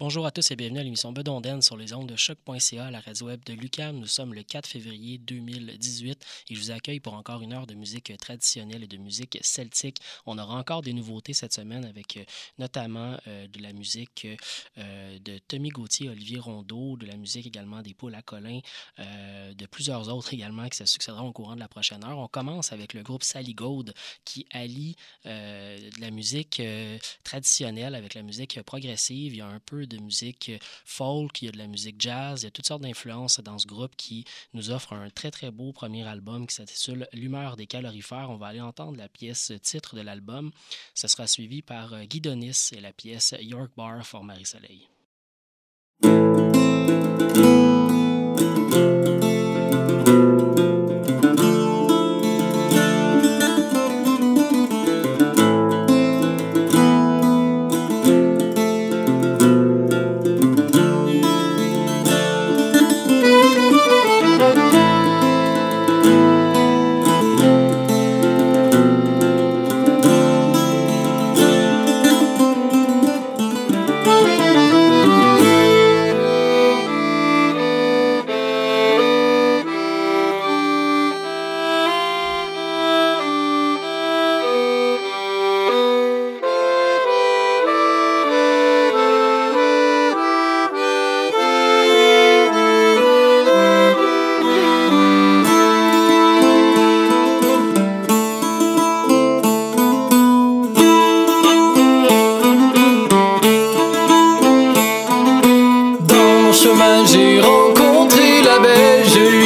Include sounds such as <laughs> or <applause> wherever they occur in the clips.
Bonjour à tous et bienvenue à l'émission Bedonden sur les ondes de choc.ca, la radio web de Lucam. Nous sommes le 4 février 2018 et je vous accueille pour encore une heure de musique traditionnelle et de musique celtique. On aura encore des nouveautés cette semaine avec euh, notamment euh, de la musique euh, de Tommy Gauthier, Olivier Rondeau, de la musique également des Poules à Colin, de plusieurs autres <laughs> également qui se succéderont au courant de la prochaine heure. On commence avec le groupe Sally Gold qui allie de la musique traditionnelle avec la musique progressive. Il y a un peu de musique folk, il y a de la musique jazz, il y a toutes sortes d'influences dans ce groupe qui nous offre un très très beau premier album qui s'intitule L'humeur des calorifères. On va aller entendre la pièce titre de l'album. Ce sera suivi par euh, Guy Donis et la pièce York Bar for Marie-Soleil. je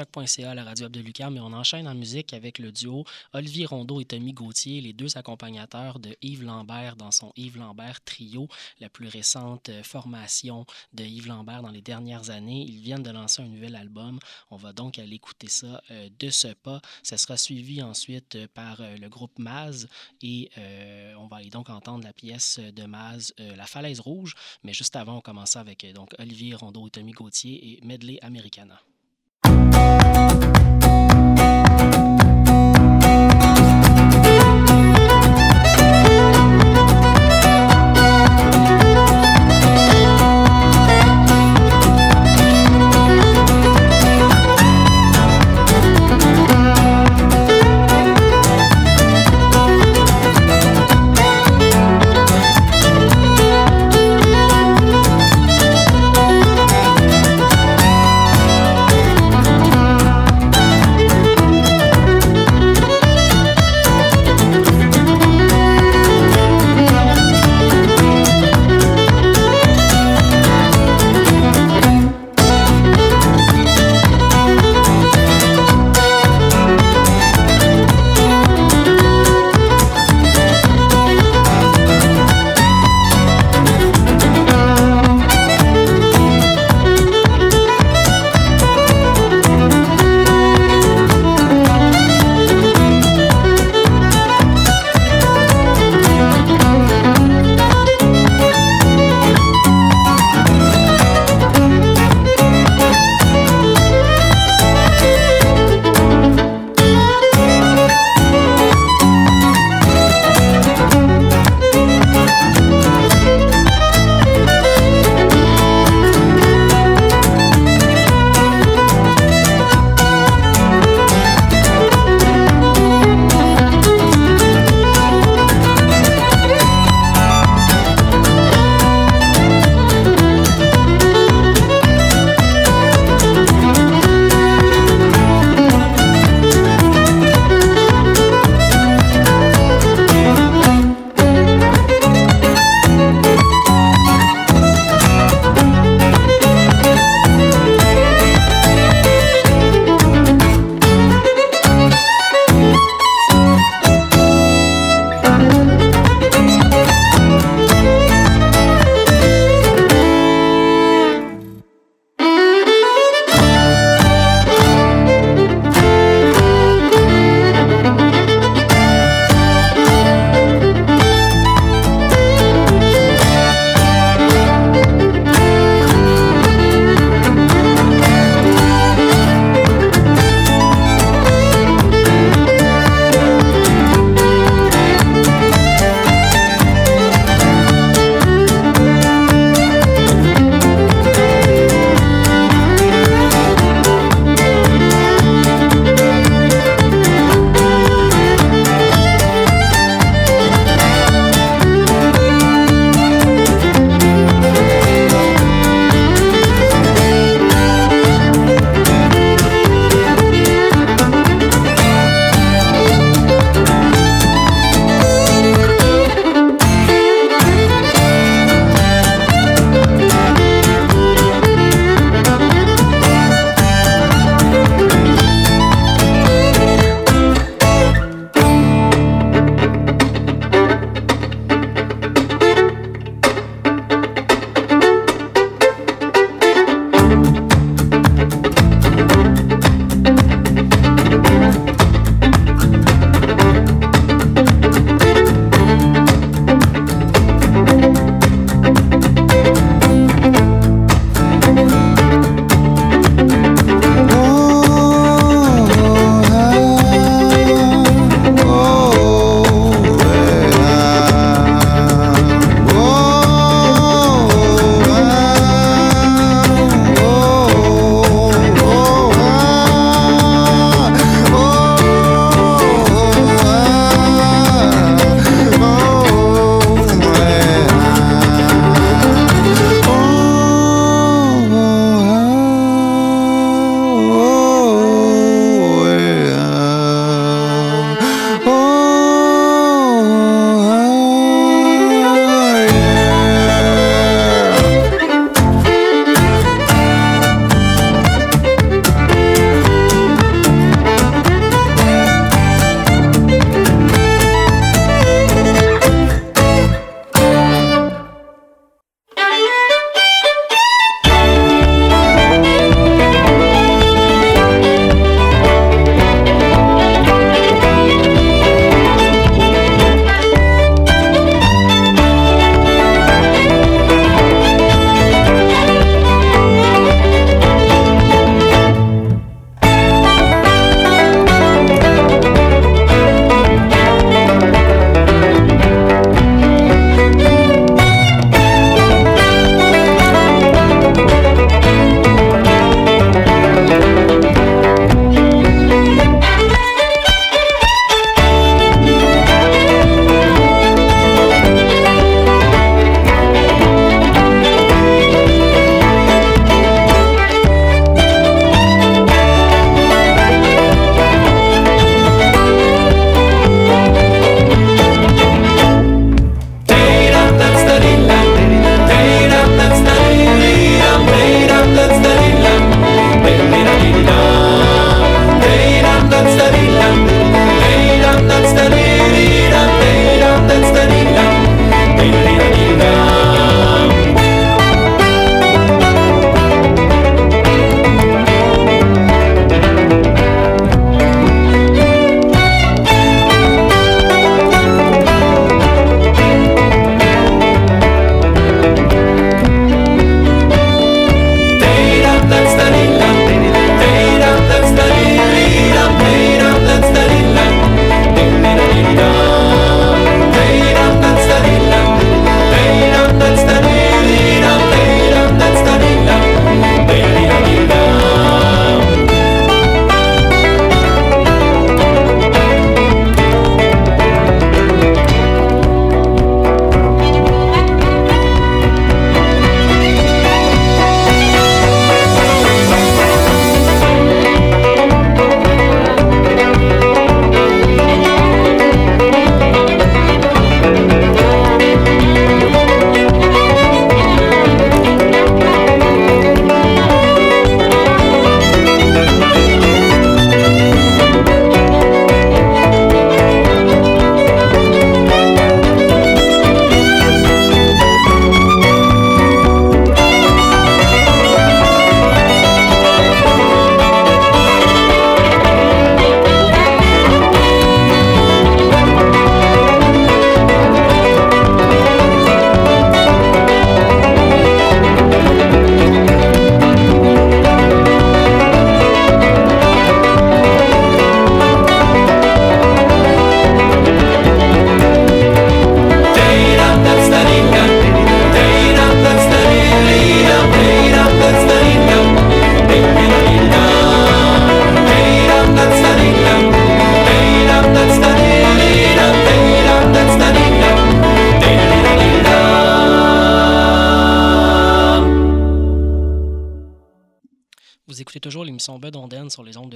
choc.ca, la radio web de Lucam, et on enchaîne en musique avec le duo Olivier Rondeau et Tommy Gauthier, les deux accompagnateurs de Yves Lambert dans son Yves Lambert Trio, la plus récente euh, formation de Yves Lambert dans les dernières années. Ils viennent de lancer un nouvel album. On va donc aller écouter ça euh, de ce pas. Ça sera suivi ensuite euh, par le groupe Maz et on va aller donc entendre la pièce de Maz, La Falaise Rouge. Mais juste avant, on commence avec donc Olivier Rondeau et Tommy Gauthier et Medley Americana.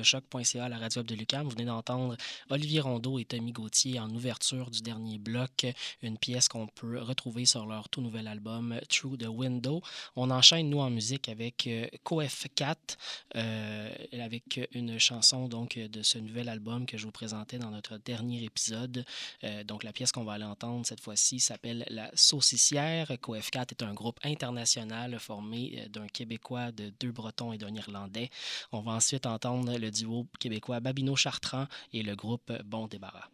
choc.ca la radio de Lucam. Vous venez d'entendre Olivier Rondeau et Tommy Gauthier en ouverture du dernier bloc, une pièce qu'on peut retrouver sur leur tout nouvel album Through the Window. On enchaîne, nous, en musique avec Cof 4, euh, avec une chanson donc de ce nouvel album que je vous présentais dans notre dernier épisode. Euh, donc, la pièce qu'on va aller entendre cette fois-ci s'appelle La Saucissière. Cof 4 est un groupe international formé euh, d'un Québécois, de deux Bretons et d'un Irlandais. On va ensuite entendre le duo québécois Babino Chartrand et le groupe Bon Débarras.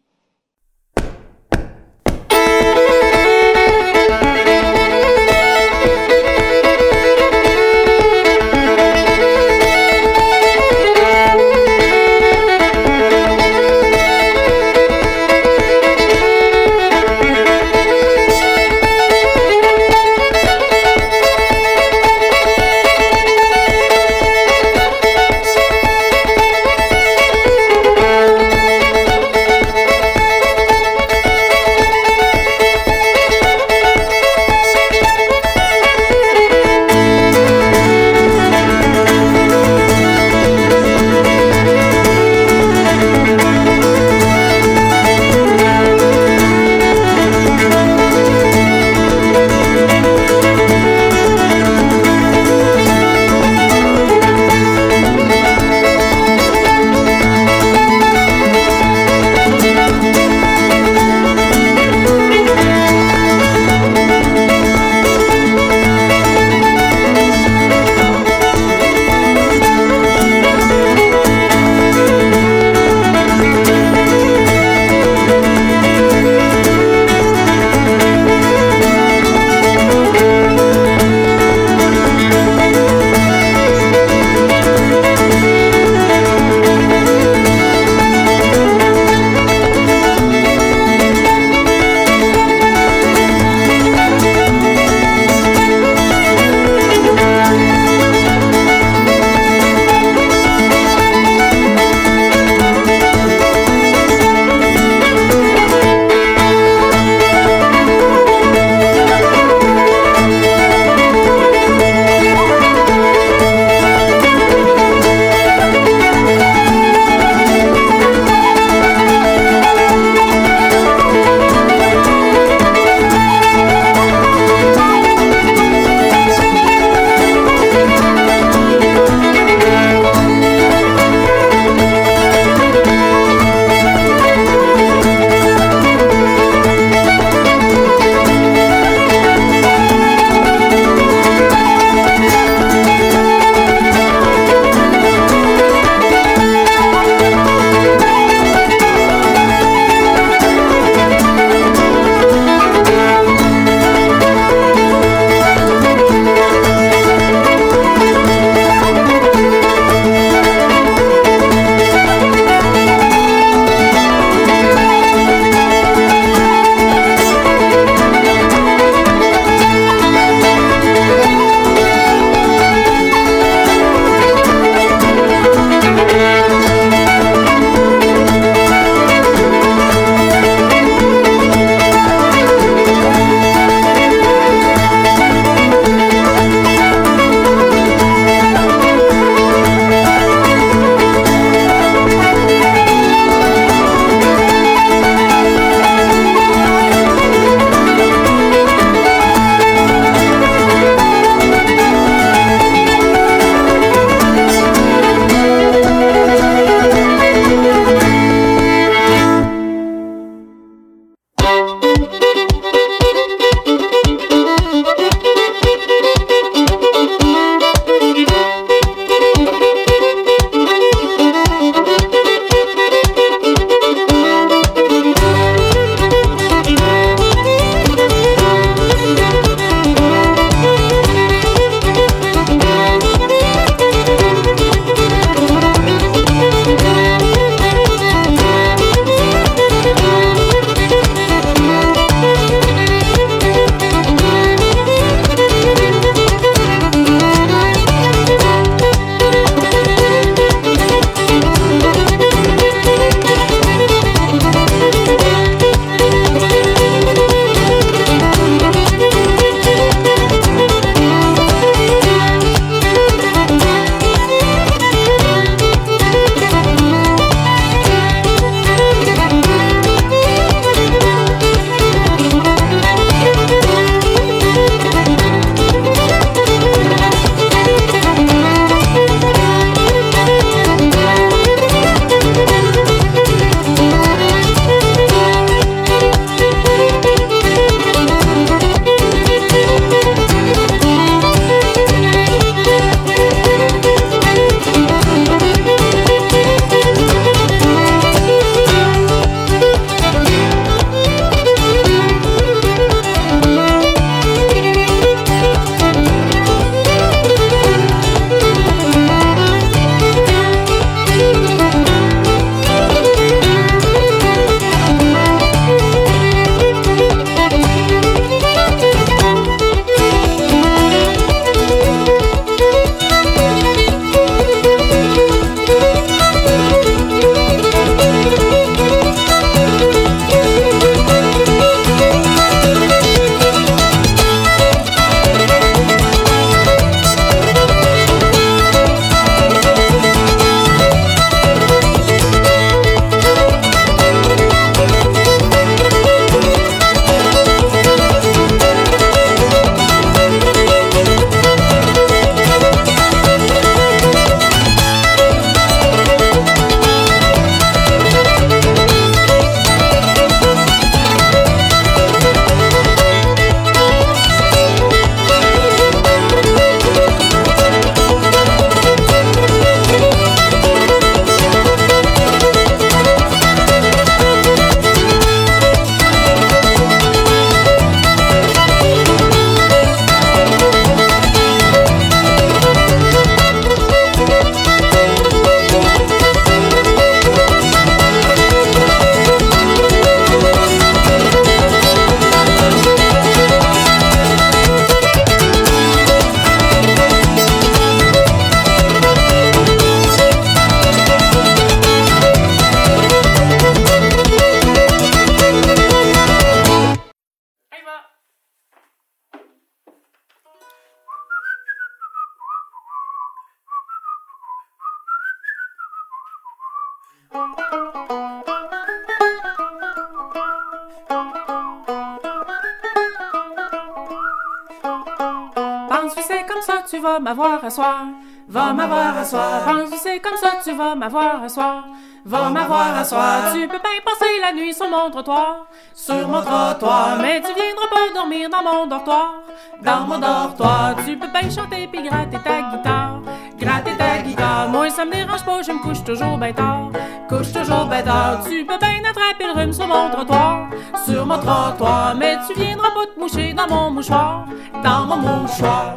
Tu vas m'avoir à soir. Va m'avoir à soir. Tu peux bien passer la nuit sur mon trottoir. Sur mon trottoir. Mais tu viendras pas dormir dans mon dortoir. Dans mon dortoir. Tu peux bien chanter puis gratter ta guitare. Gratter ta guitare. Moi ça me dérange pas, je me couche toujours bien tard. Couche toujours bien tard. Tu peux bien attraper le rhume sur mon trottoir. Sur mon trottoir. Mais tu viendras pas te moucher dans mon mouchoir. Dans mon mouchoir.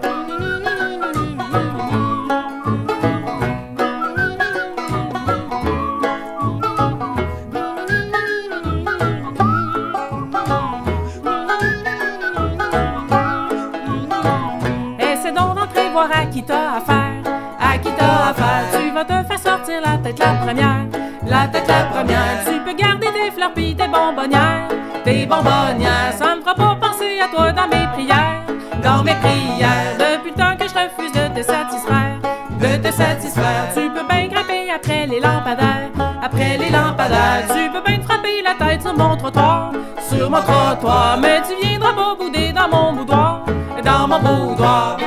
Tête la première. La tête la première. Tu peux garder tes fleurs pis tes bonbonnières. Tes bonbonnières. Ça me fera pas penser à toi dans mes prières. Dans mes prières. Depuis le temps que je refuse de te satisfaire. De te satisfaire. Tu peux bien grimper après les lampadaires. Après les lampadaires. Tu peux bien frapper la tête sur mon trottoir. Sur mon trottoir. Mais tu viendras pas bouder dans mon boudoir. Dans mon boudoir.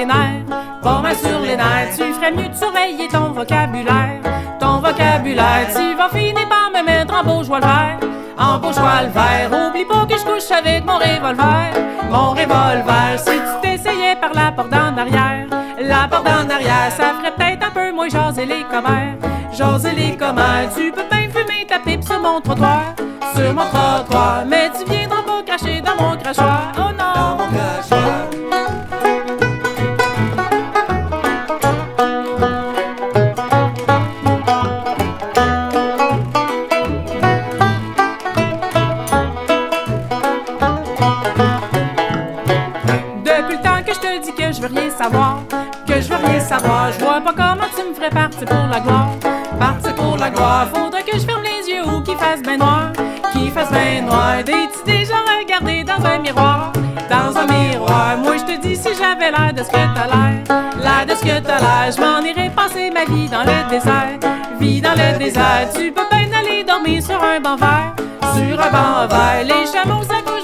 Les nerfs, mal sur les nerfs. Tu ferais mieux de surveiller ton vocabulaire, ton vocabulaire. Tu vas finir par me mettre en joie le vert, en joie le vert. Oublie pas que je couche avec mon revolver, mon revolver. Si tu t'essayais par la porte en arrière, la porte en arrière, ça ferait peut-être un peu moins jaser les commères, jaser les commères. Tu peux bien fumer ta pipe sur mon trottoir, sur mon trottoir, mais tu viendras ben noir. T'es-tu déjà regardé dans un miroir, dans un miroir? Moi je te dis si j'avais l'air de ce que t'as l'air, l'air de ce que t'as l'air, je m'en irais passer ma vie dans le désert, vie dans le désert. Tu peux bien aller dormir sur un banc vert, sur un banc vert. Les chameaux s'accouchent dehors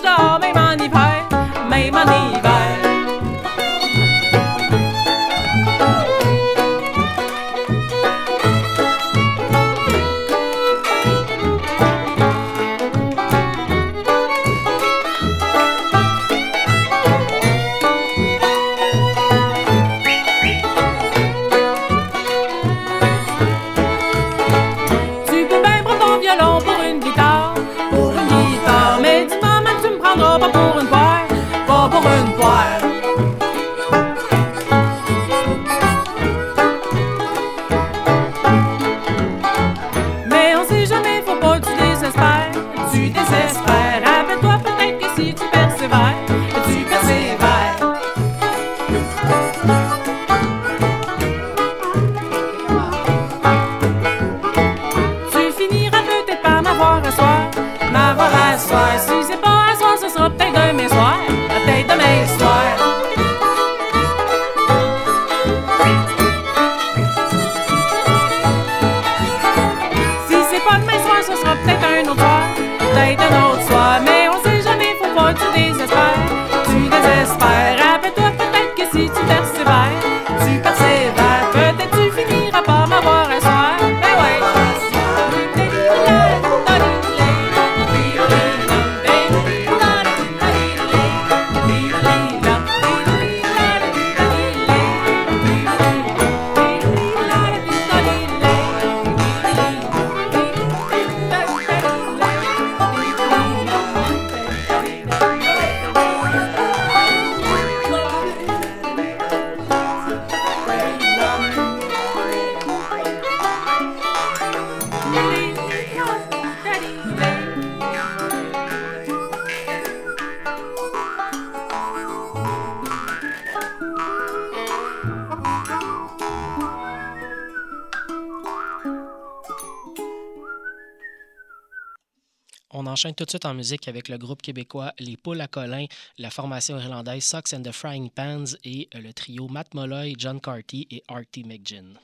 enchaîne tout de suite en musique avec le groupe québécois Les Poules à Colin, la formation irlandaise Socks and the Frying Pans et le trio Matt Molloy, John Carty et Artie McGinn.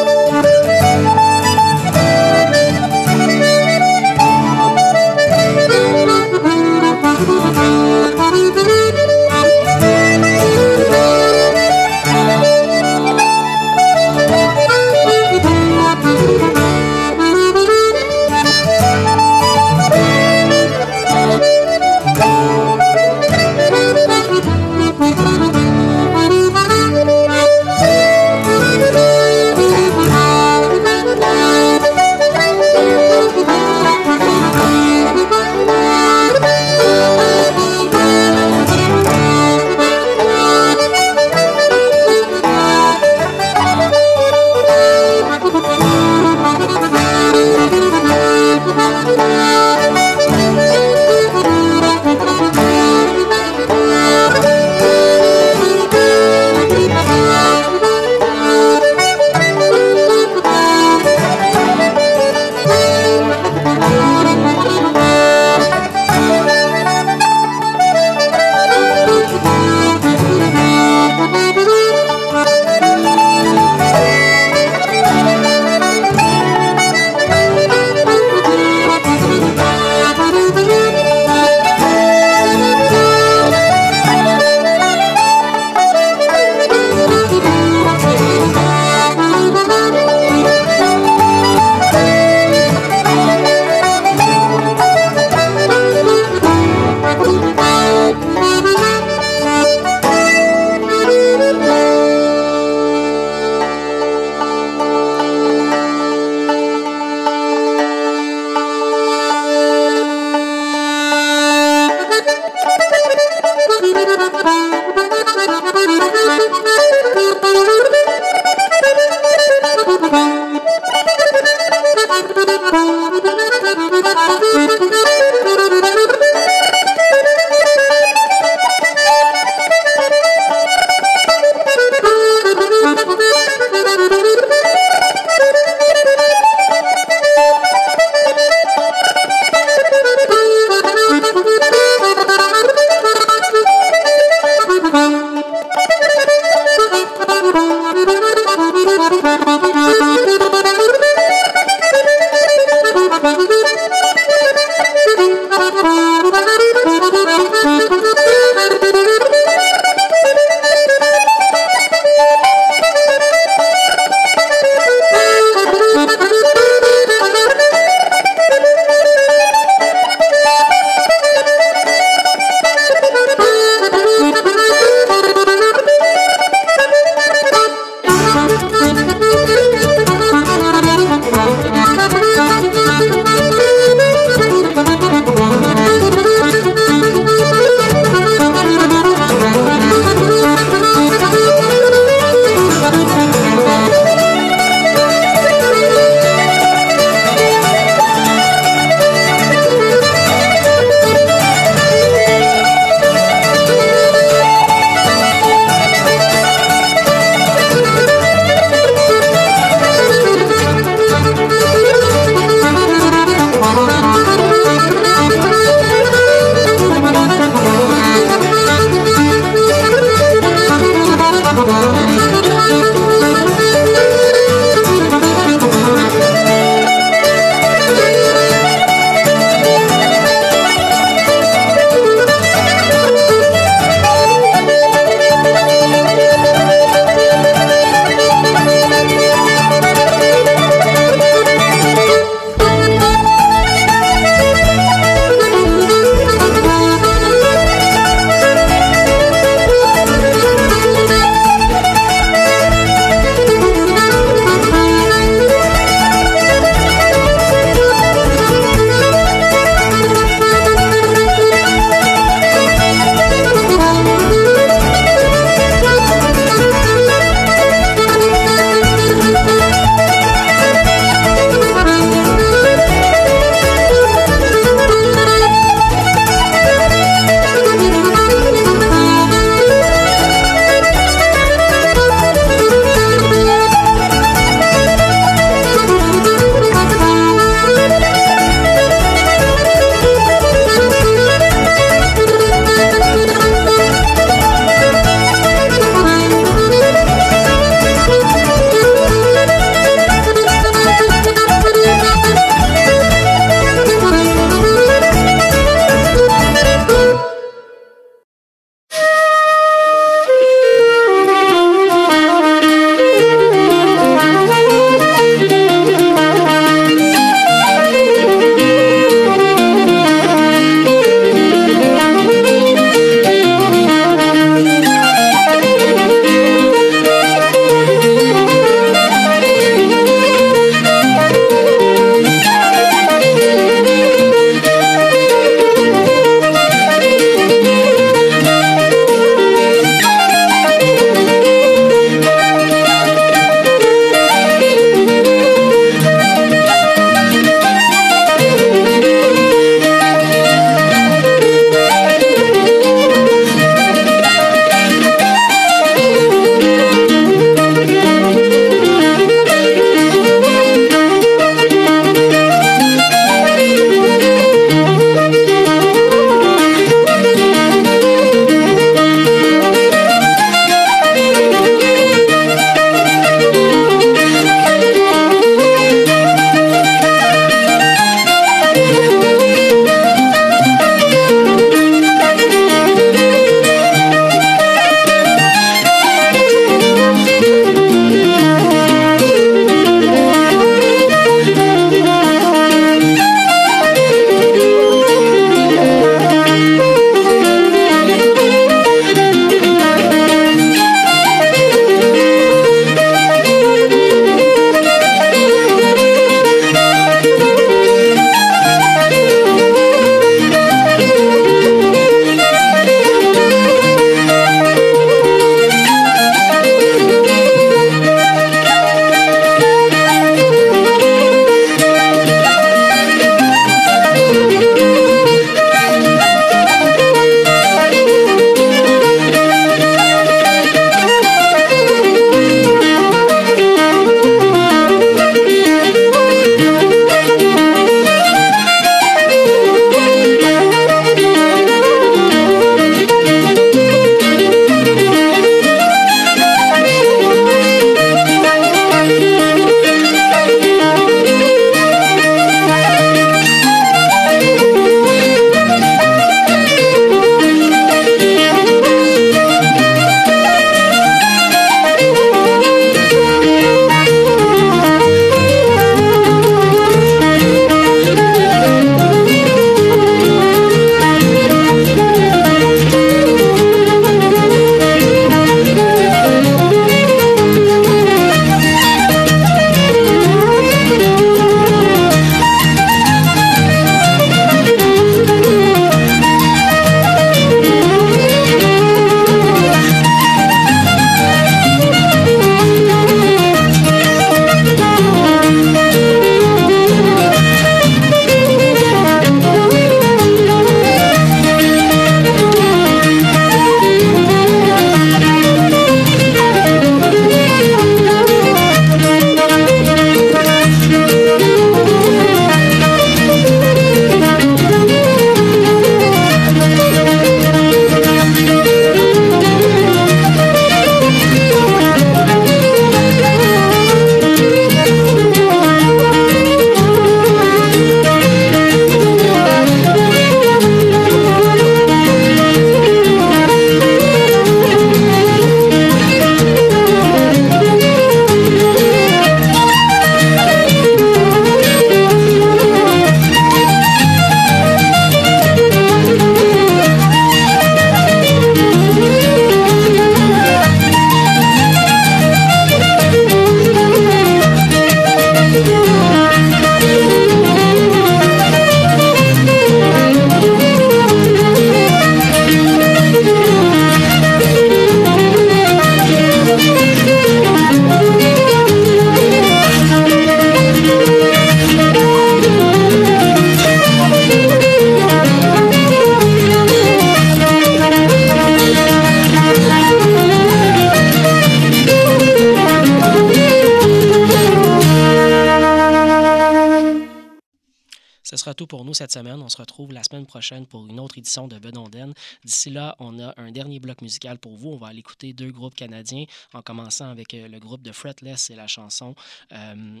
Cette semaine. On se retrouve la semaine prochaine pour une autre édition de Bedonden. D'ici là, on a un dernier bloc musical pour vous. On va aller écouter deux groupes canadiens, en commençant avec euh, le groupe de Fretless et la chanson. Euh,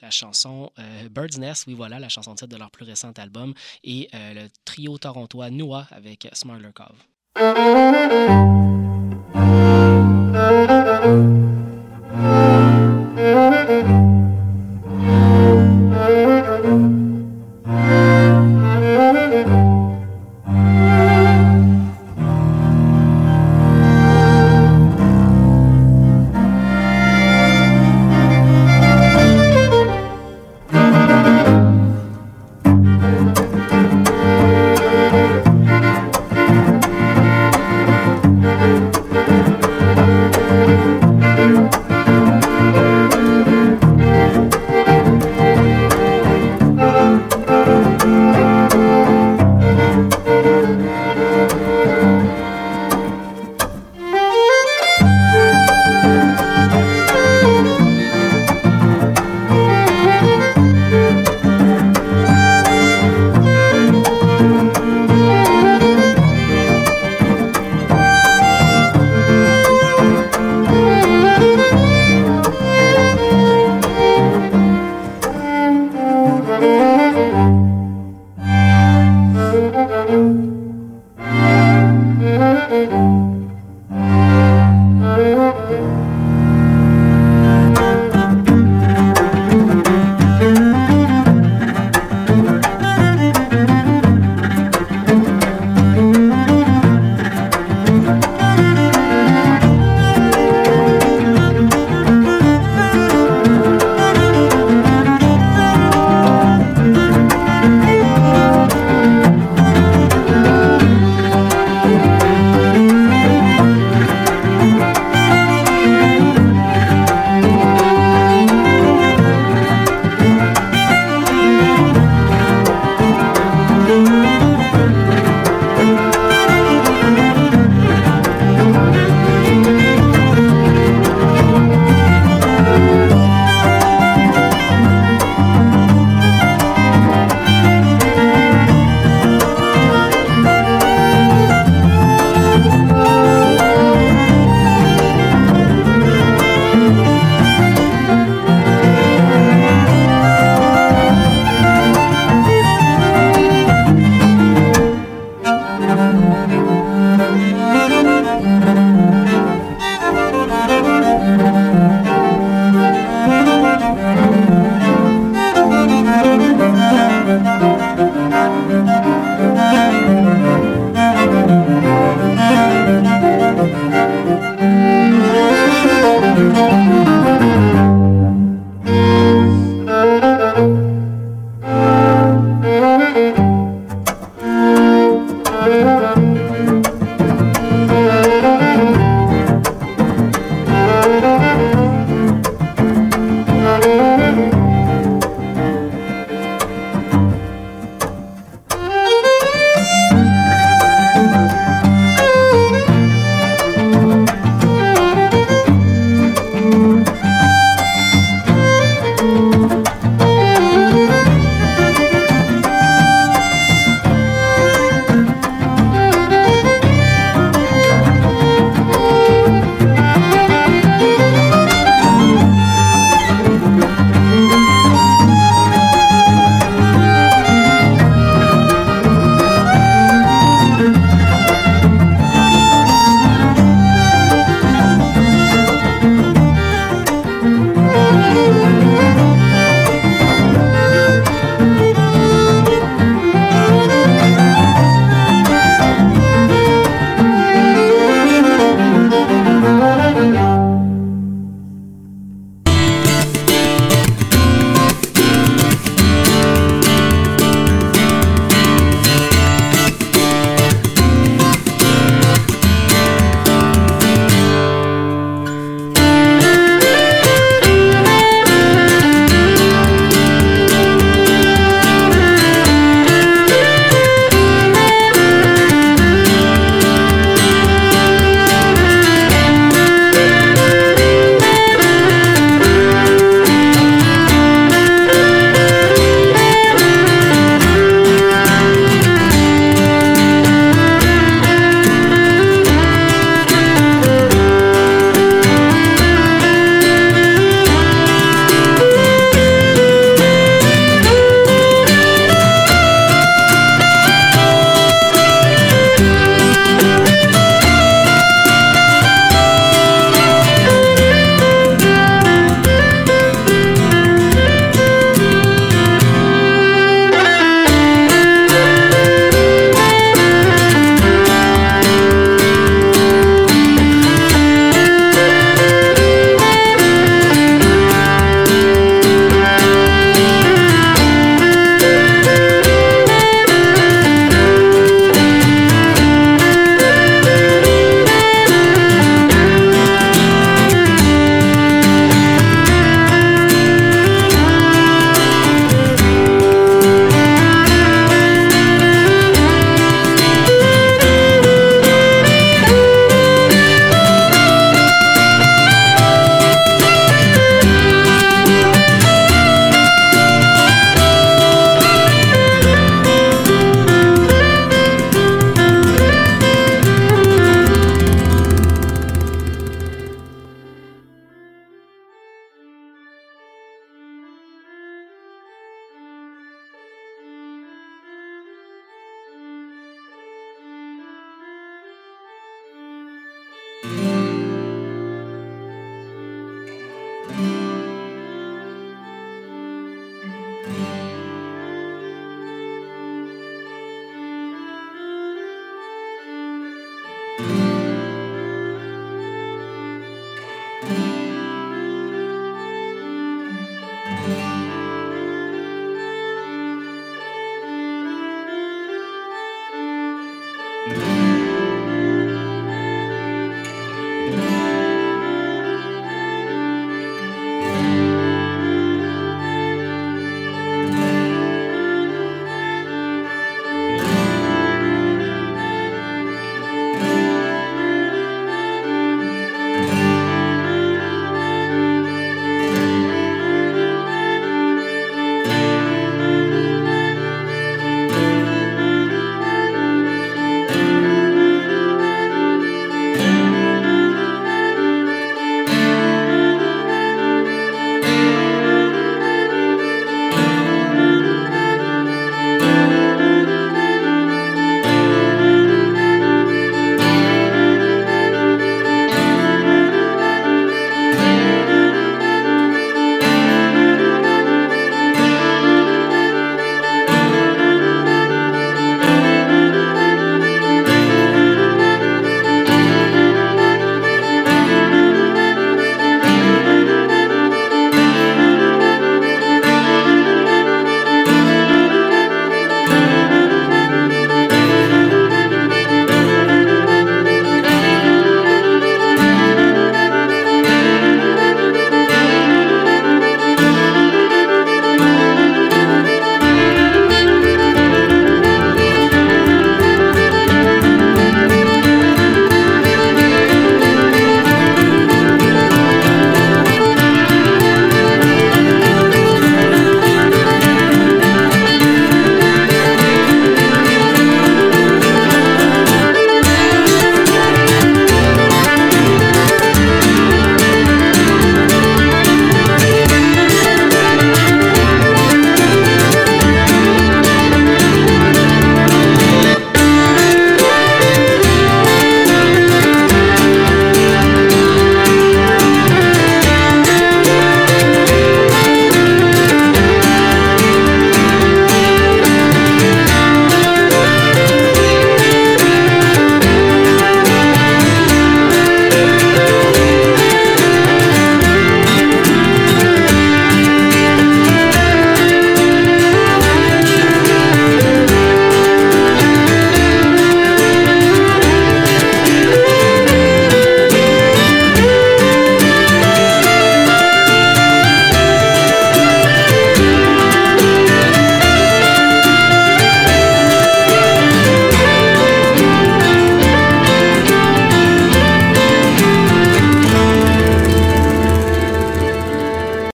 la chanson euh, Bird's Nest, oui voilà, la chanson titre de leur plus récent album, et le trio torontois Noah avec Smarter Cove.